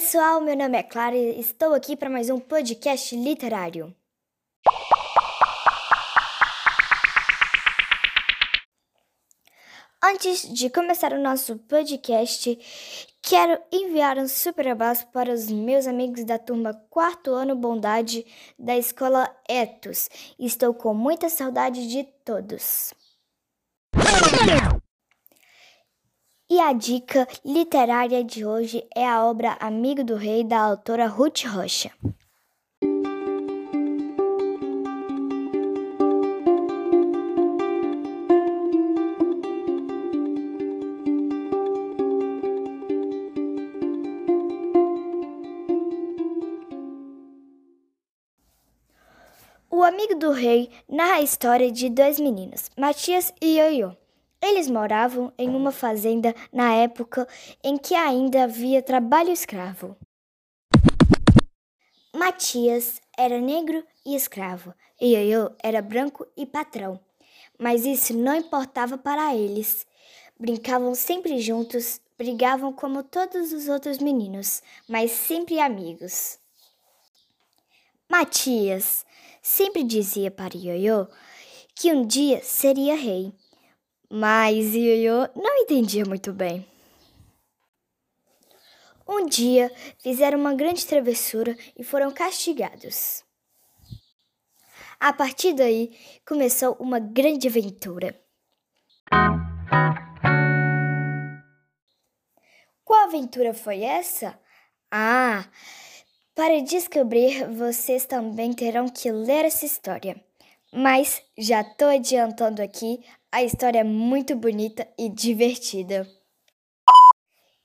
pessoal, meu nome é Clara e estou aqui para mais um podcast literário. Antes de começar o nosso podcast, quero enviar um super abraço para os meus amigos da turma quarto ano Bondade da escola Etos. Estou com muita saudade de todos. A dica literária de hoje é a obra Amigo do Rei da autora Ruth Rocha. O amigo do rei narra a história de dois meninos, Matias e Ioiô. Eles moravam em uma fazenda na época em que ainda havia trabalho escravo. Matias era negro e escravo, e Ioiô era branco e patrão. Mas isso não importava para eles. Brincavam sempre juntos, brigavam como todos os outros meninos, mas sempre amigos. Matias sempre dizia para Ioiô que um dia seria rei, mas Ioiô não entendia muito bem. Um dia fizeram uma grande travessura e foram castigados. A partir daí começou uma grande aventura. Qual aventura foi essa? Ah, para descobrir, vocês também terão que ler essa história. Mas já tô adiantando aqui, a história é muito bonita e divertida.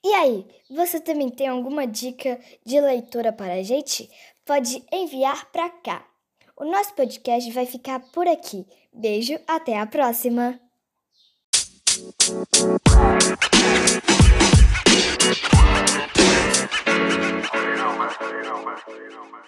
E aí, você também tem alguma dica de leitura para a gente? Pode enviar para cá. O nosso podcast vai ficar por aqui. Beijo, até a próxima! you know, man. You know, man. You know, man.